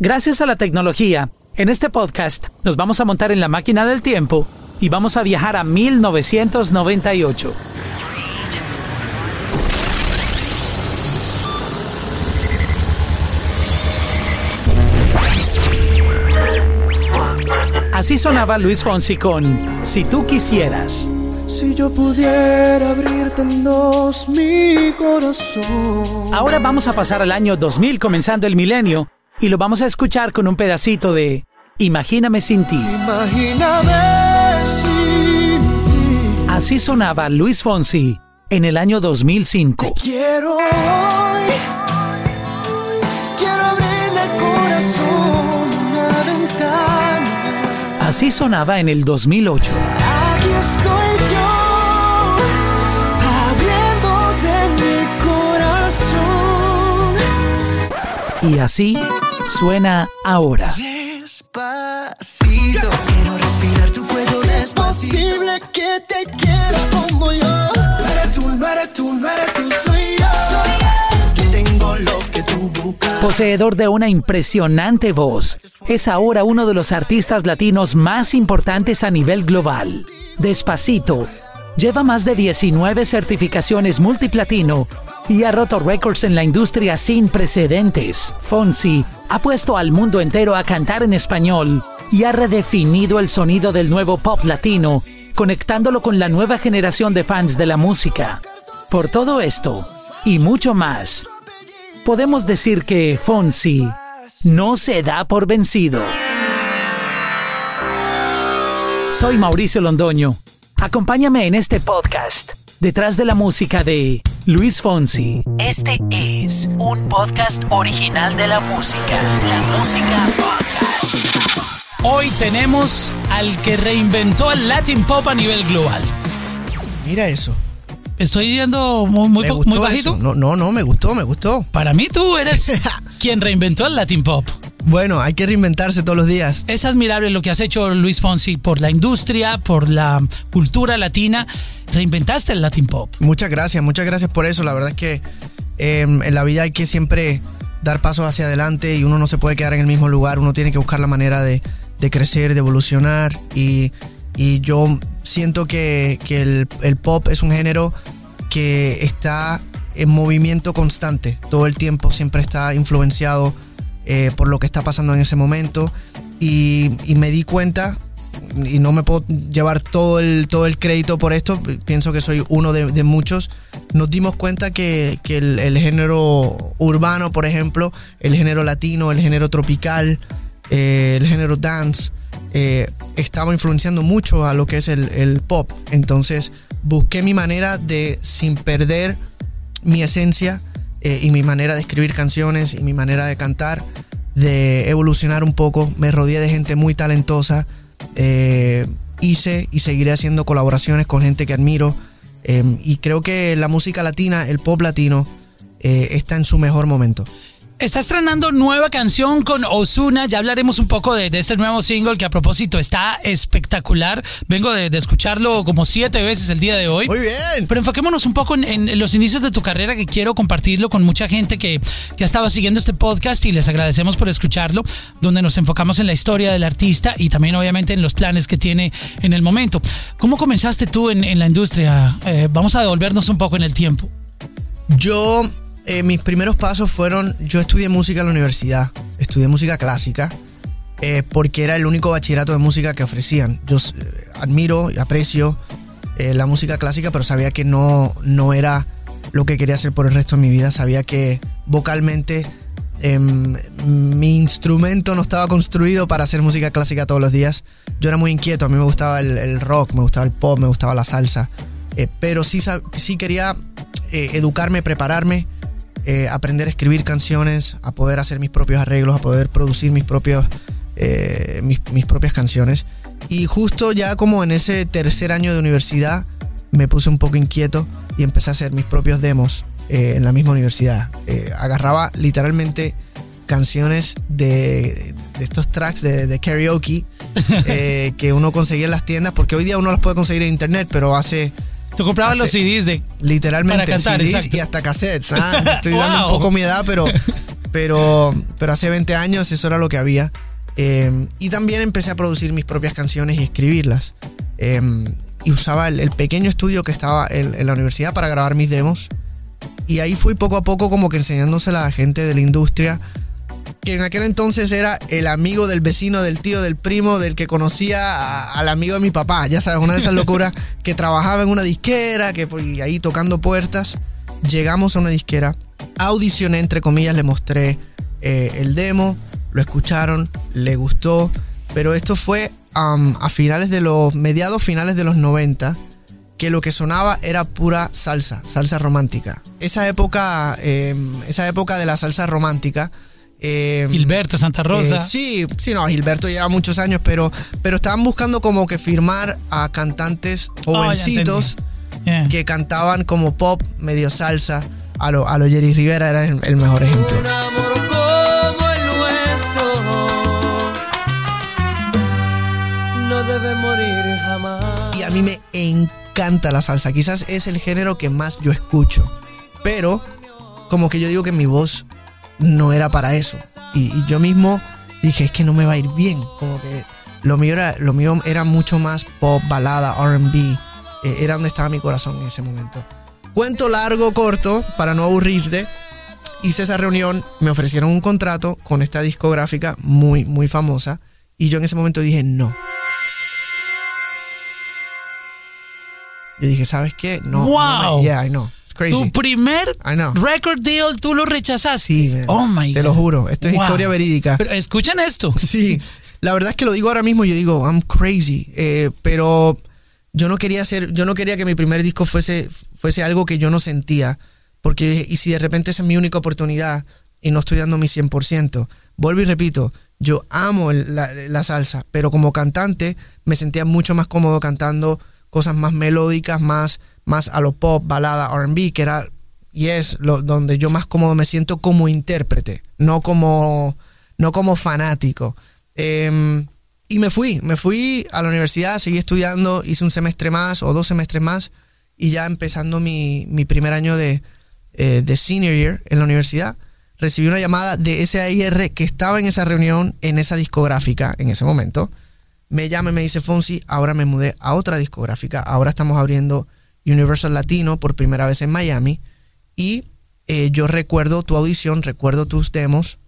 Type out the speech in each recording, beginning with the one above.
Gracias a la tecnología, en este podcast nos vamos a montar en la máquina del tiempo y vamos a viajar a 1998. Así sonaba Luis Fonsi con Si tú quisieras. Si yo pudiera abrirte en dos mi corazón. Ahora vamos a pasar al año 2000 comenzando el milenio y lo vamos a escuchar con un pedacito de Imagíname sin ti. Imagíname sin ti. Así sonaba Luis Fonsi en el año 2005. Quiero hoy. Quiero abrirle el corazón una ventana. Así sonaba en el 2008. Aquí estoy yo. Abriéndote mi corazón. Y así suena ahora. Despacito. Quiero respirar tu cuello despacito. Es posible que te quiera como yo. No eres tú, no eres tú, no eres tú, soy yo. Yo tengo lo que tú buscas. Poseedor de una impresionante voz, es ahora uno de los artistas latinos más importantes a nivel global. Despacito, lleva más de 19 certificaciones multiplatino y ha roto récords en la industria sin precedentes. Fonsi ha puesto al mundo entero a cantar en español y ha redefinido el sonido del nuevo pop latino, conectándolo con la nueva generación de fans de la música. Por todo esto y mucho más, podemos decir que Fonsi no se da por vencido. Soy Mauricio Londoño. Acompáñame en este podcast, detrás de la música de Luis Fonsi. Este es un podcast original de la música. La música podcast. Hoy tenemos al que reinventó el Latin Pop a nivel global. Mira eso. Estoy yendo muy, muy, me po- gustó muy bajito. eso. No, no, no, me gustó, me gustó. Para mí tú eres quien reinventó el Latin Pop. Bueno, hay que reinventarse todos los días. Es admirable lo que has hecho, Luis Fonsi, por la industria, por la cultura latina. Reinventaste el Latin Pop. Muchas gracias, muchas gracias por eso. La verdad es que eh, en la vida hay que siempre dar pasos hacia adelante y uno no se puede quedar en el mismo lugar. Uno tiene que buscar la manera de, crecer, de evolucionar. Y, yo siento que, el, pop es un género que está en movimiento constante. Todo el tiempo siempre está influenciado eh, por lo que está pasando en ese momento. Y me di cuenta, y no me puedo llevar todo el, todo el crédito por esto, pienso que soy uno de, de muchos, nos dimos cuenta que, que el, el género urbano, por ejemplo, el género latino, el género tropical, eh, el género dance, eh, estaba influenciando mucho a lo que es el, el pop. Entonces busqué mi manera de, sin perder mi esencia eh, y mi manera de escribir canciones y mi manera de cantar, de evolucionar un poco. Me rodeé de gente muy talentosa. Eh, hice y seguiré haciendo colaboraciones con gente que admiro. eh, y creo que la música latina, el pop latino, eh, está en su mejor momento. Está estrenando nueva canción con Osuna. Ya hablaremos un poco de, de este nuevo single que a propósito está espectacular. Vengo de, de escucharlo como siete veces el día de hoy. Muy bien. Pero enfoquémonos un poco en, en los inicios de tu carrera que quiero compartirlo con mucha gente que, que ha estado siguiendo este podcast y les agradecemos por escucharlo, donde nos enfocamos en la historia del artista y también obviamente en los planes que tiene en el momento. ¿Cómo comenzaste tú en, en la industria? Eh, vamos a devolvernos un poco en el tiempo. Yo, eh, mis primeros pasos fueron, yo estudié música en la universidad, estudié música clásica, eh, porque era el único bachillerato de música que ofrecían. Yo eh, admiro y aprecio la música clásica, pero sabía que no, no era lo que quería hacer por el resto de mi vida. Sabía que vocalmente em, mi instrumento no estaba construido para hacer música clásica todos los días. Yo era muy inquieto, a mí me gustaba el, el rock, me gustaba el pop, me gustaba la salsa, pero sí, sí quería educarme, prepararme, eh, aprender a escribir canciones, a poder hacer mis propios arreglos, a poder producir mis, propios, eh, mis, mis propias canciones. Y justo ya como en ese tercer año de universidad me puse un poco inquieto y empecé a hacer mis propios demos eh, en la misma universidad. Eh, agarraba literalmente canciones de, de estos tracks de, de karaoke eh, que uno conseguía en las tiendas, porque hoy día uno las puede conseguir en internet, pero hace Tú comprabas los CDs de... literalmente Para cantar, CDs exacto. y hasta cassettes. Ah, estoy dando Wow. un poco mi edad, pero, pero, pero hace 20 años eso era lo que había. Eh, y también empecé a producir mis propias canciones y escribirlas. Eh, y usaba el, pequeño estudio que estaba en, la universidad para grabar mis demos. Y ahí fui poco a poco como que enseñándose a la gente de la industria, que en aquel entonces era el amigo del vecino, del tío, del primo, del que conocía al amigo de mi papá. Ya sabes, una de esas locuras que trabajaba en una disquera, que pues, ahí tocando puertas. Llegamos a una disquera, audicioné, entre comillas, le mostré eh, el demo, lo escucharon, le gustó, pero esto fue a finales de los, mediados finales de los 90, que lo que sonaba era pura salsa, salsa romántica. Esa época, em, esa época de la salsa romántica. Em, Gilberto, Santa Rosa. Eh, sí, sí, no, Gilberto lleva muchos años, pero, pero estaban buscando como que firmar a cantantes oh, jovencitos que cantaban como pop, medio salsa. A lo, a lo Jerry Rivera era el mejor ejemplo. Y a mí me encanta la salsa. Quizás es el género que más yo escucho. Pero como que yo digo que mi voz no era para eso. Y, yo mismo dije, es que no me va a ir bien. Como que lo mío era, lo mío era mucho más pop, balada, RB. Eh, era donde estaba mi corazón en ese momento. Cuento largo, corto, para no aburrirte. Hice esa reunión, me ofrecieron un contrato con esta discográfica muy, muy famosa. Y yo en ese momento dije, no, Yo dije, ¿sabes qué? No. ¡Wow! yeah, I know. Crazy. Tu primer record deal, tú lo rechazaste. Sí, Oh my God. Te lo juro. Esto es historia verídica. Pero escuchen esto. Sí. La verdad es que lo digo ahora mismo. Yo digo, I'm crazy. Eh, pero yo no quería hacer, yo no quería que mi primer disco fuese, fuese algo que yo no sentía. Porque, y si de repente esa es mi única oportunidad y no estoy dando mi 100%, vuelvo y repito, yo amo la, la salsa, pero como cantante me sentía mucho más cómodo cantando cosas más melódicas, más, más a lo pop, balada, RB, que era y es donde yo más cómodo me siento como intérprete, no como, no como fanático. Em, y me fui, me fui a la universidad, seguí estudiando, hice un semestre más o dos semestres más y ya empezando mi, primer año de, eh, de senior year en la universidad, recibí una llamada de SAIR que estaba en esa reunión, en esa discográfica en ese momento me llama y me dice, Fonsi, ahora me mudé a otra discográfica, ahora estamos abriendo Universal Latino por primera vez en Miami y eh, yo recuerdo tu audición, recuerdo tus demos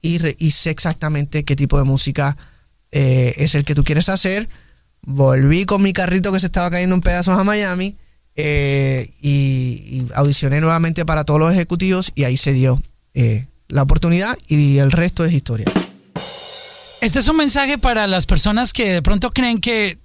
y, sé exactamente qué tipo de música eh, es el que tú quieres hacer. Volví con mi carrito que se estaba cayendo en pedazos a Miami eh, y, audicioné nuevamente para todos los ejecutivos y ahí se dio la oportunidad y el resto es historia. Este es un mensaje para las personas que de pronto creen que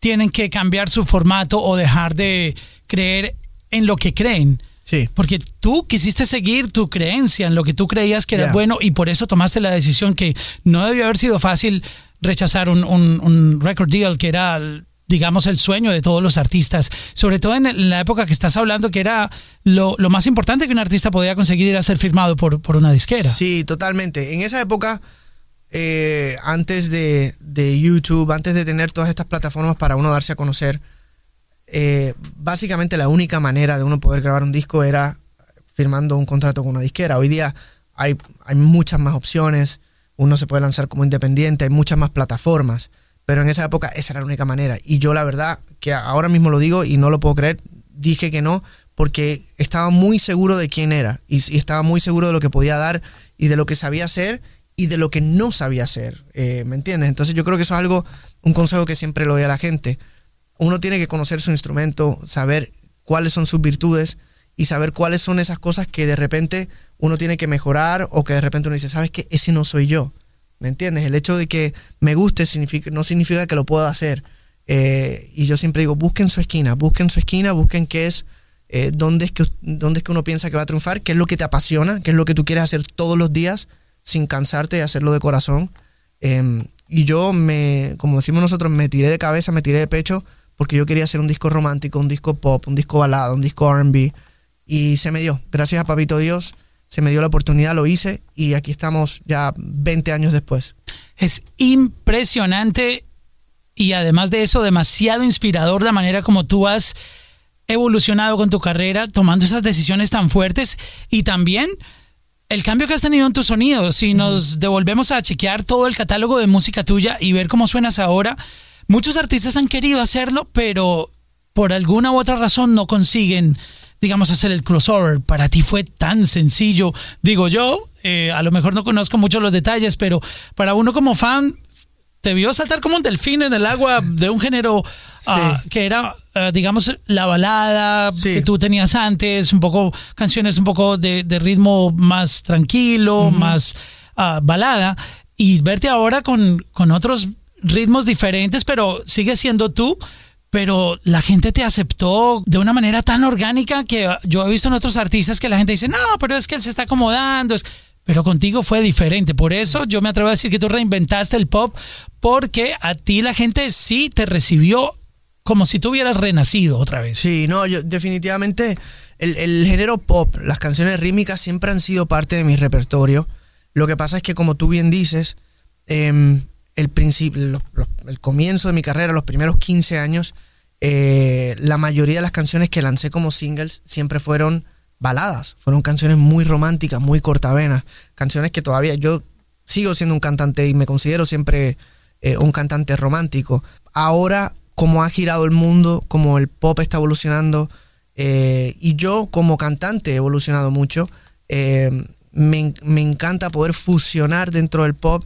tienen que cambiar su formato o dejar de creer en lo que creen. Sí. Porque tú quisiste seguir tu creencia en lo que tú creías que era bueno y por eso tomaste la decisión que no debió haber sido fácil rechazar un, record deal que era digamos, el sueño de todos los artistas, sobre todo en la época que estás hablando, que era lo, más importante que un artista podía conseguir era ser firmado por, por una disquera. Sí, totalmente. En esa época eh, antes de, YouTube, antes de tener todas estas plataformas para uno darse a conocer, eh, básicamente la única manera de uno poder grabar un disco era firmando un contrato con una disquera. Hoy día hay, hay muchas más opciones, uno se puede lanzar como independiente, hay muchas más plataformas, pero en esa época esa era la única manera. Y yo la verdad, que ahora mismo lo digo y no lo puedo creer, dije que no porque estaba muy seguro de quién era y, y estaba muy seguro de lo que podía dar y de lo que sabía hacer y de lo que no sabía hacer, eh, ¿me entiendes? Entonces yo creo que eso es algo, un consejo que siempre le doy a la gente. Uno tiene que conocer su instrumento, saber cuáles son sus virtudes y saber cuáles son esas cosas que de repente uno tiene que mejorar o que de repente uno dice, ¿sabes qué? Ese no soy yo. ¿Me entiendes? El hecho de que me guste no significa que lo pueda hacer. Eh, y yo siempre digo, busquen su esquina, busquen su esquina, busquen qué es, eh, dónde, es que, dónde es que uno piensa que va a triunfar, qué es lo que te apasiona, qué es lo que tú quieres hacer todos los días sin cansarte y hacerlo de corazón. Em, y yo me, como decimos nosotros, me tiré de cabeza, me tiré de pecho, porque yo quería hacer un disco romántico, un disco pop, un disco balado, un disco RB. Y se me dio. Gracias a Papito Dios, se me dio la oportunidad, lo hice y aquí estamos ya 20 años después. Es impresionante y además de eso, demasiado inspirador la manera como tú has evolucionado con tu carrera, tomando esas decisiones tan fuertes y también el cambio que has tenido en tu sonido, si nos devolvemos a chequear todo el catálogo de música tuya y ver cómo suenas ahora, muchos artistas han querido hacerlo, pero por alguna u otra razón no consiguen, digamos, hacer el crossover. Para ti fue tan sencillo, digo yo, eh, a lo mejor no conozco mucho los detalles, pero para uno como fan te vio saltar como un delfín en el agua de un género ah, que era, ah, digamos, la balada que tú tenías antes, un poco canciones un poco de, ritmo más tranquilo, más ah, balada, y verte ahora con, con otros ritmos diferentes, pero sigue siendo tú. Pero la gente te aceptó de una manera tan orgánica que yo he visto en otros artistas que la gente dice, no, pero es que él se está acomodando. Es pero contigo fue diferente. Por eso yo me atrevo a decir que tú reinventaste el pop, porque a ti la gente sí te recibió como si tú hubieras renacido otra vez. Sí, no, yo definitivamente el, género pop, las canciones rítmicas siempre han sido parte de mi repertorio. Lo que pasa es que como tú bien dices, em, el principio, el comienzo de mi carrera, los primeros 15 años, eh, la mayoría de las canciones que lancé como singles siempre fueron baladas, fueron canciones muy románticas, muy cortavenas, canciones que todavía yo sigo siendo un cantante y me considero siempre eh, un cantante romántico. Ahora, como ha girado el mundo, como el pop está evolucionando, eh, y yo como cantante he evolucionado mucho, eh, me, encanta poder fusionar dentro del pop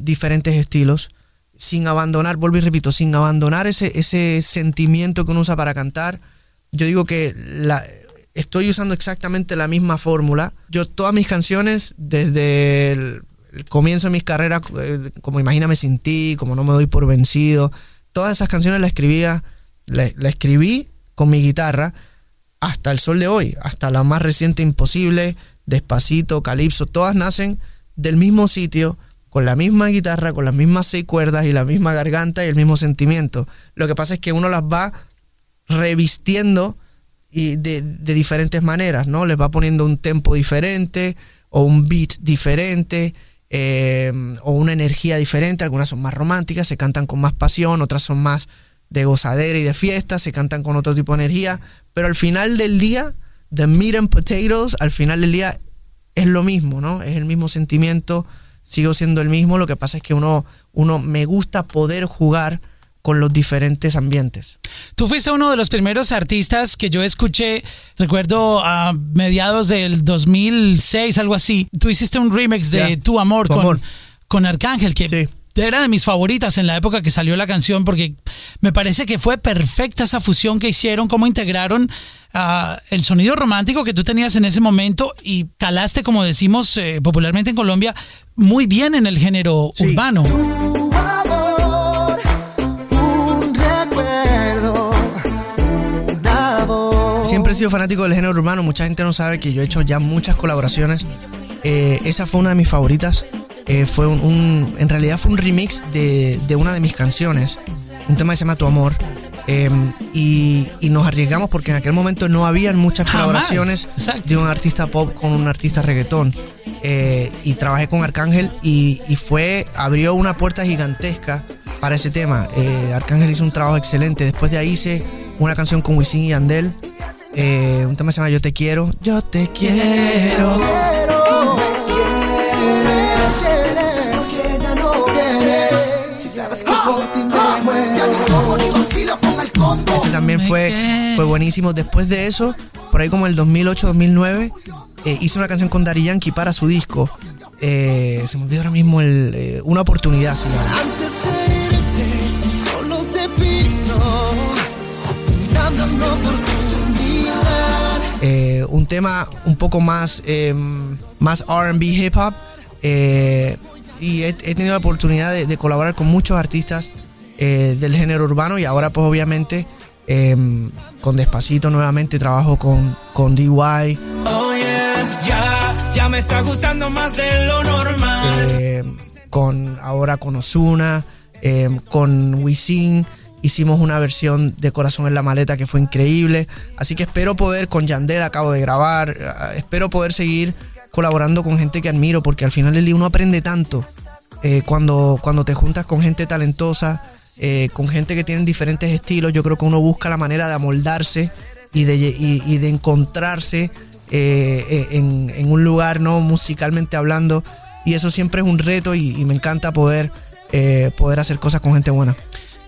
diferentes estilos, sin abandonar, vuelvo y repito, sin abandonar ese, ese sentimiento que uno usa para cantar. Yo digo que la, estoy usando exactamente la misma fórmula. Yo todas mis canciones, desde el, comienzo de mis carreras, eh, como Imagíname sin ti, como No me doy por vencido, todas esas canciones las escribía, la, escribí con mi guitarra hasta el sol de hoy, hasta la más reciente Imposible, Despacito, Calipso, todas nacen del mismo sitio, con la misma guitarra, con las mismas seis cuerdas y la misma garganta y el mismo sentimiento. Lo que pasa es que uno las va revistiendo y de, diferentes maneras, ¿no? Les va poniendo un tempo diferente o un beat diferente eh, o una energía diferente. Algunas son más románticas, se cantan con más pasión, otras son más de gozadera y de fiesta, se cantan con otro tipo de energía. Pero al final del día, The Meat and Potatoes, al final del día es lo mismo, ¿no? Es el mismo sentimiento, sigo siendo el mismo. Lo que pasa es que uno, uno me gusta poder jugar con los diferentes ambientes. Tú fuiste uno de los primeros artistas que yo escuché, recuerdo a mediados del 2006, algo así. Tú hiciste un remix de Tu Amor, con, con Arcángel, que era de mis favoritas en la época que salió la canción, porque me parece que fue perfecta esa fusión que hicieron, cómo integraron ah, el sonido romántico que tú tenías en ese momento y calaste, como decimos eh, popularmente en Colombia, muy bien en el género urbano. Siempre he sido fanático del género urbano. Mucha gente no sabe que yo he hecho ya muchas colaboraciones. Eh, esa fue una de mis favoritas. Eh, fue un, en realidad fue un remix de, una de mis canciones. Un tema que se llama Tu Amor. Em, y, nos arriesgamos porque en aquel momento no habían muchas colaboraciones de un artista pop con un artista reggaetón. Eh, y trabajé con Arcángel y, y, fue, abrió una puerta gigantesca para ese tema. Arcángel hizo un trabajo excelente. Después de ahí hice una canción con Wisin y Yandel eh, un tema se llama Yo te quiero. Yo te quiero. Ese también fue, fue buenísimo. Después de eso, por ahí como el 2008-2009, eh, hice una canción con Dari Yankee para su disco. Eh, se me olvidó ahora mismo el, eh, una oportunidad. ¿sí? solo te pido, eh, un tema un poco más, em, más RB hip hop. Eh, y he, tenido la oportunidad de, colaborar con muchos artistas eh, del género urbano y ahora pues obviamente em, con Despacito nuevamente trabajo con, con DY. Oh, ya, me está gustando más de lo normal. con, ahora con Osuna, em, con Wisin hicimos una versión de Corazón en la Maleta que fue increíble. Así que espero poder, con Yandel acabo de grabar, eh, espero poder seguir colaborando con gente que admiro, porque al final del día uno aprende tanto eh, cuando, cuando te juntas con gente talentosa, eh, con gente que tiene diferentes estilos. Yo creo que uno busca la manera de amoldarse y de, y, de encontrarse eh, en, un lugar, ¿no? Musicalmente hablando. Y eso siempre es un reto y, me encanta poder, poder hacer cosas con gente buena.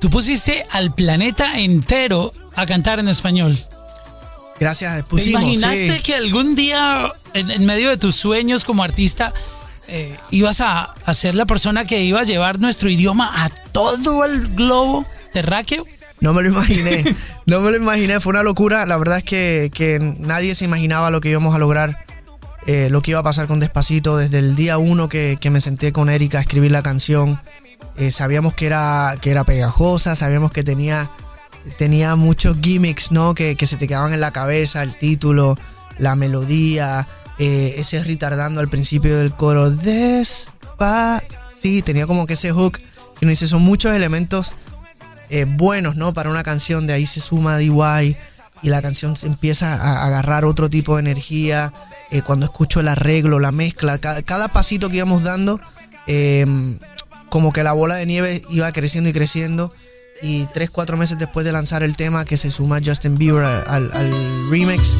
Tú pusiste al planeta entero a cantar en español. Gracias, pusimos. ¿Te imaginaste que algún día, en, medio de tus sueños como artista, eh, ibas a, a, ser la persona que iba a llevar nuestro idioma a todo el globo terráqueo? No me lo imaginé, no me lo imaginé, fue una locura. La verdad es que, nadie se imaginaba lo que íbamos a lograr, eh, lo que iba a pasar con Despacito. Desde el día uno que, me senté con Erika a escribir la canción, eh, sabíamos que era, que era pegajosa, sabíamos que tenía, tenía muchos gimmicks, ¿no? Que, se te quedaban en la cabeza, el título, la melodía, eh, ese retardando al principio del coro, sí, tenía como que ese hook, que uno dice, son muchos elementos eh, buenos, ¿no? Para una canción, de ahí se suma DY y la canción empieza a agarrar otro tipo de energía. Cuando escucho el arreglo, la mezcla, cada, pasito que íbamos dando, como que la bola de nieve iba creciendo y creciendo. Y tres, cuatro meses después de lanzar el tema, que se suma Justin Bieber al, remix,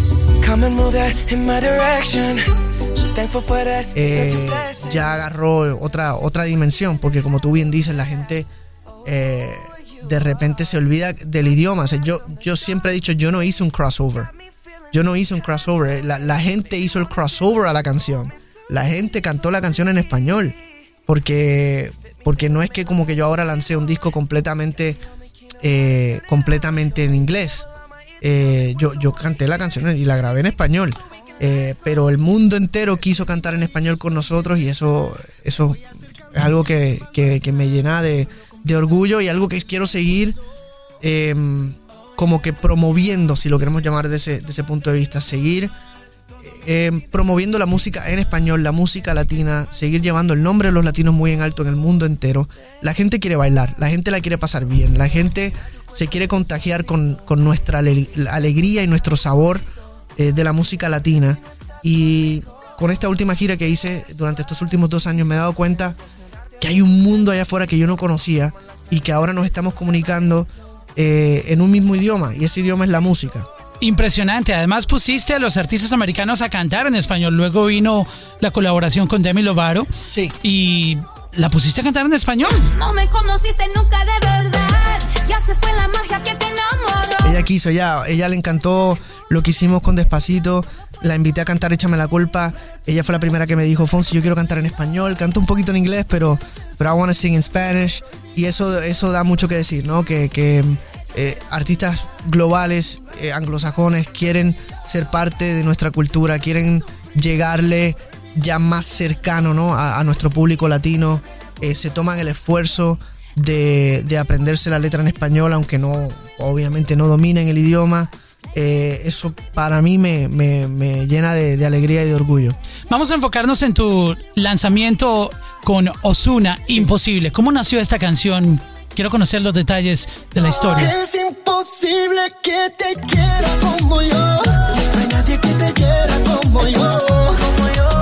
eh, ya agarró otra, otra dimensión, porque como tú bien dices, la gente de repente se olvida del idioma. O sea, yo, yo siempre he dicho, yo no hice un crossover. Yo no hice un crossover. La, gente hizo el crossover a la canción. La gente cantó la canción en español. Porque, porque no es que como que yo ahora lancé un disco completamente, eh, completamente en inglés. Eh, yo, yo canté la canción y la grabé en español. Eh, pero el mundo entero quiso cantar en español con nosotros y eso, eso es algo que, que me llena de, de orgullo y algo que quiero seguir em, como que promoviendo, si lo queremos llamar desde ese, punto de vista, seguir em, promoviendo la música en español, la música latina, seguir llevando el nombre de los latinos muy en alto en el mundo entero. La gente quiere bailar, la gente la quiere pasar bien, la gente se quiere contagiar con, nuestra alegría y nuestro sabor eh, de la música latina. Y con esta última gira que hice durante estos últimos dos años me he dado cuenta que hay un mundo allá afuera que yo no conocía y que ahora nos estamos comunicando eh, en un mismo idioma y ese idioma es la música. Impresionante. Además pusiste a los artistas americanos a cantar en español. Luego vino la colaboración con Demi Lovato. Sí. Y la pusiste a cantar en español. No me conociste nunca de verdad. Ya se fue la magia que te enamoró. Ella quiso, ya. Ella le encantó lo que hicimos con Despacito la invité a cantar Échame la culpa. Ella fue la primera que me dijo, Fonsi, yo quiero cantar en español. Canto un poquito en inglés, pero, pero I want to sing in Spanish. Y eso, eso da mucho que decir, ¿no? Que, que eh, artistas globales, eh, anglosajones, quieren ser parte de nuestra cultura, quieren llegarle ya más cercano, ¿no? A, nuestro público latino. Eh, se toman el esfuerzo de, de aprenderse la letra en español, aunque no, obviamente no dominen el idioma. Eso para mí me, llena de, alegría y de orgullo. Vamos a enfocarnos en tu lanzamiento con Osuna, Imposible. ¿Cómo nació esta canción? Quiero conocer los detalles de la historia. Es imposible que te quiera como yo. hay nadie que te quiera como yo.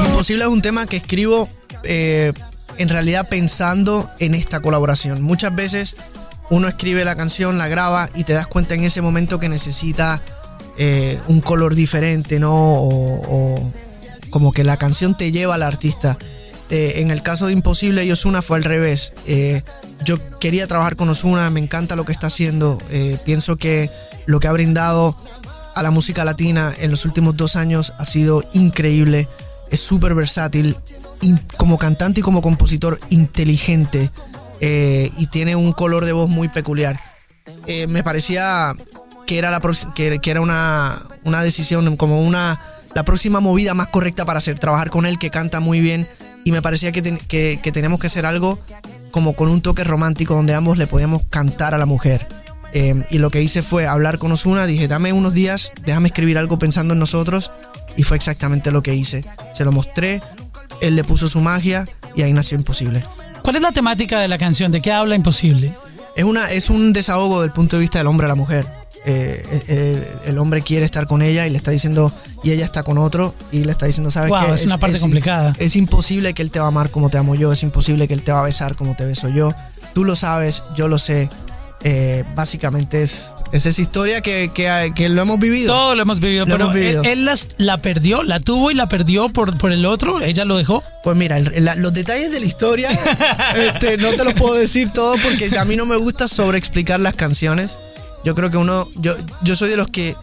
Imposible es un tema que escribo eh, en realidad pensando en esta colaboración. Muchas veces uno escribe la canción, la graba y te das cuenta en ese momento que necesita eh, un color diferente, ¿no? O, como que la canción te lleva al artista. Eh, en el caso de Imposible y Osuna fue al revés. Eh, yo quería trabajar con Osuna, me encanta lo que está haciendo. pienso que lo que ha brindado a la música latina en los últimos dos años ha sido increíble. Es súper versátil, como cantante y como compositor inteligente y tiene un color de voz muy peculiar. me parecía que era, la que, que era una, una decisión, como una la próxima movida más correcta para hacer, trabajar con él, que canta muy bien. Y me parecía que, que, que teníamos que hacer algo como con un toque romántico donde ambos le podíamos cantar a la mujer. Em, y lo que hice fue hablar con Osuna, dije, dame unos días, déjame escribir algo pensando en nosotros. Y fue exactamente lo que hice. Se lo mostré, él le puso su magia y ahí nació Imposible. ¿Cuál es la temática de la canción? ¿De qué habla Imposible? Es, una, es un desahogo del punto de vista del hombre a la mujer. Eh, eh, el hombre quiere estar con ella y le está diciendo, y ella está con otro, y le está diciendo, ¿sabes qué? Es, una parte complicada. Es imposible que él te va a amar como te amo yo, es imposible que él te va a besar como te beso yo. Tú lo sabes, yo lo sé. eh, básicamente es, es, esa historia que, que, lo hemos vivido. Todo lo hemos vivido, pero Él, las, la perdió, la tuvo y la perdió por, por el otro, ella lo dejó. Pues mira, los detalles de la historia este, no te los puedo decir todo porque a mí no me gusta sobreexplicar las canciones. Yo creo que uno, yo, yo soy de los que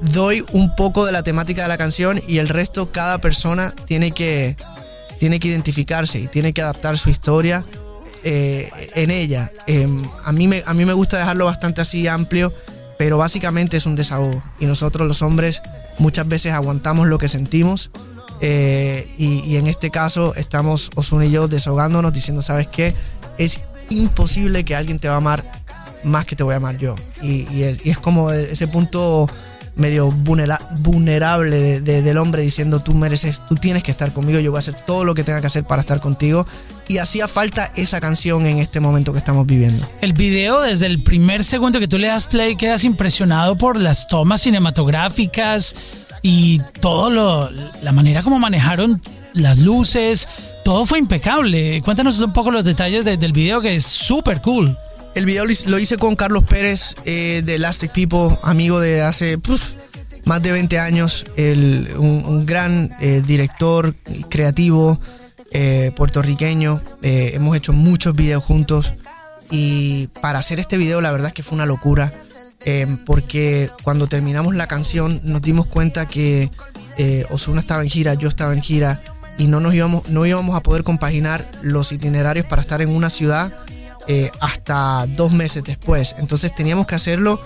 doy un poco de la temática de la canción y el resto cada persona tiene que, tiene que identificarse y tiene que adaptar su historia eh, en ella. Em, a, mí me, a mí me gusta dejarlo bastante así amplio, pero básicamente es un desahogo. Y nosotros los hombres muchas veces aguantamos lo que sentimos. Eh, y, en este caso estamos Osuna y yo desahogándonos diciendo, ¿sabes qué? Es imposible que alguien te va a amar más que te voy a amar yo. Y, es, como ese punto medio vulnerable del hombre diciendo tú mereces, tú tienes que estar conmigo, yo voy a hacer todo lo que tenga que hacer para estar contigo. Y hacía falta esa canción en este momento que estamos viviendo. El video, desde el primer segundo que tú le das play, quedas impresionado por las tomas cinematográficas y todo lo, la manera como manejaron las luces, todo fue impecable. Cuéntanos un poco los detalles del video que es súper cool. El video lo hice con Carlos Pérez eh, de Elastic People, amigo de hace más de 20 años, un, gran eh, director creativo eh, puertorriqueño. hemos hecho muchos videos juntos y para hacer este video la verdad es que fue una locura porque cuando terminamos la canción nos dimos cuenta que Osuna estaba en gira, yo estaba en gira y no nos íbamos, no íbamos a poder compaginar los itinerarios para estar en una ciudad eh, hasta dos meses después. Entonces teníamos que hacerlo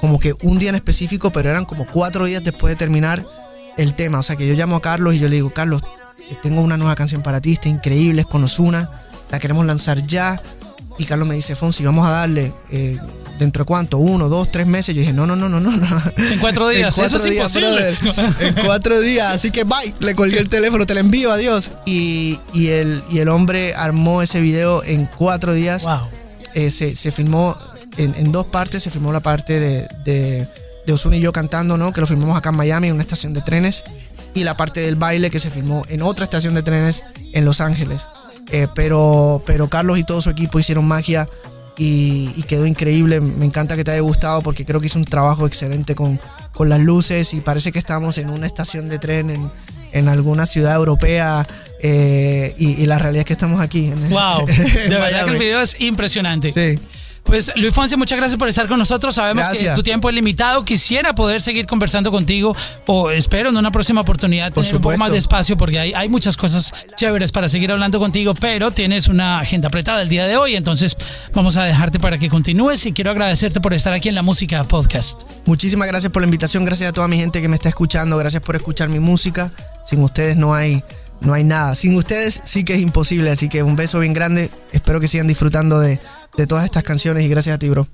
como que un día en específico, pero eran como cuatro días después de terminar el tema. O sea que yo llamo a Carlos y yo le digo, Carlos, eh, tengo una nueva canción para ti, está increíble, es con Osuna, la queremos lanzar ya. Y Carlos me dice, Fonsi, vamos a darle eh, dentro de cuánto, uno, dos, tres meses. Yo dije, no, no, no, no, no. En cuatro días, eso es imposible. en cuatro días, así que bye, le colgué el teléfono, te lo envío, adiós. Y, y, el, y el hombre armó ese video en cuatro días. Wow. Eh, se, se, filmó en, en, dos partes, se filmó la parte de, de, de Ozuna y yo cantando, ¿no? Que lo filmamos acá en Miami, en una estación de trenes. Y la parte del baile que se filmó en otra estación de trenes en Los Ángeles. Eh, pero, pero Carlos y todo su equipo hicieron magia y, quedó increíble. Me encanta que te haya gustado porque creo que hizo un trabajo excelente con, con las luces y parece que estamos en una estación de tren en, en alguna ciudad europea eh, y, la realidad es que estamos aquí. wow, de verdad que el video es impresionante. Sí. Pues Luis Fonse, muchas gracias por estar con nosotros. Sabemos que tu tiempo es limitado. Quisiera poder seguir conversando contigo o espero en una próxima oportunidad tener un poco más de espacio porque hay, hay muchas cosas chéveres para seguir hablando contigo, pero tienes una agenda apretada el día de hoy, entonces vamos a dejarte para que continúes y quiero agradecerte por estar aquí en la Música Podcast. Muchísimas gracias por la invitación, gracias a toda mi gente que me está escuchando, gracias por escuchar mi música. Sin ustedes no hay no hay nada. Sin ustedes sí que es imposible, así que un beso bien grande. Espero que sigan disfrutando de de todas estas canciones y gracias a ti, bro.